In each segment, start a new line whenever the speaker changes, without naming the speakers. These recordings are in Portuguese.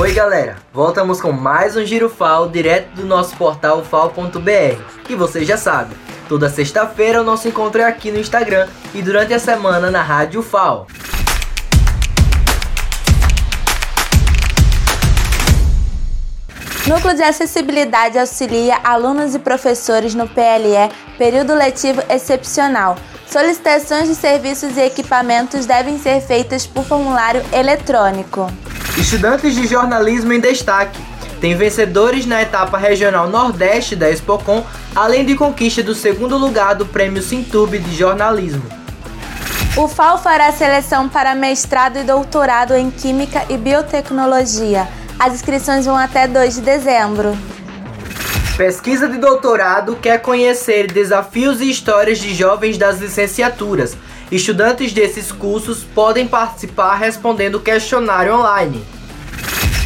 Oi galera, voltamos com mais um Giro FAO direto do nosso portal fal.br. E você já sabe, toda sexta-feira o nosso encontro é aqui no Instagram e durante a semana na Rádio FAO.
Núcleo de Acessibilidade auxilia alunos e professores no PLE Período Letivo Excepcional. Solicitações de serviços e equipamentos devem ser feitas por formulário eletrônico.
Estudantes de jornalismo em destaque. Tem vencedores na etapa regional Nordeste da Expocom, além de conquista do segundo lugar do Prêmio Sintube de Jornalismo.
O FAO fará seleção para mestrado e doutorado em Química e Biotecnologia. As inscrições vão até 2 de dezembro.
Pesquisa de doutorado quer conhecer desafios e histórias de jovens das licenciaturas. Estudantes desses cursos podem participar respondendo questionário online.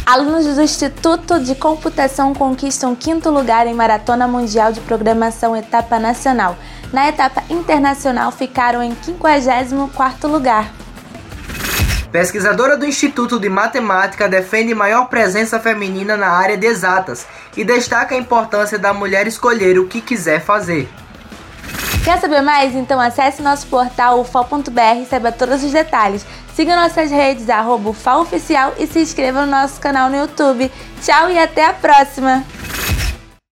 Alunos do Instituto de Computação conquistam quinto lugar em Maratona Mundial de Programação Etapa Nacional. Na etapa internacional ficaram em 54º lugar.
Pesquisadora do Instituto de Matemática defende maior presença feminina na área de exatas e destaca a importância da mulher escolher o que quiser fazer.
Quer saber mais? Então acesse nosso portal ufal.br e saiba todos os detalhes. Siga nossas redes, arroba e se inscreva no nosso canal no YouTube. Tchau e até a próxima!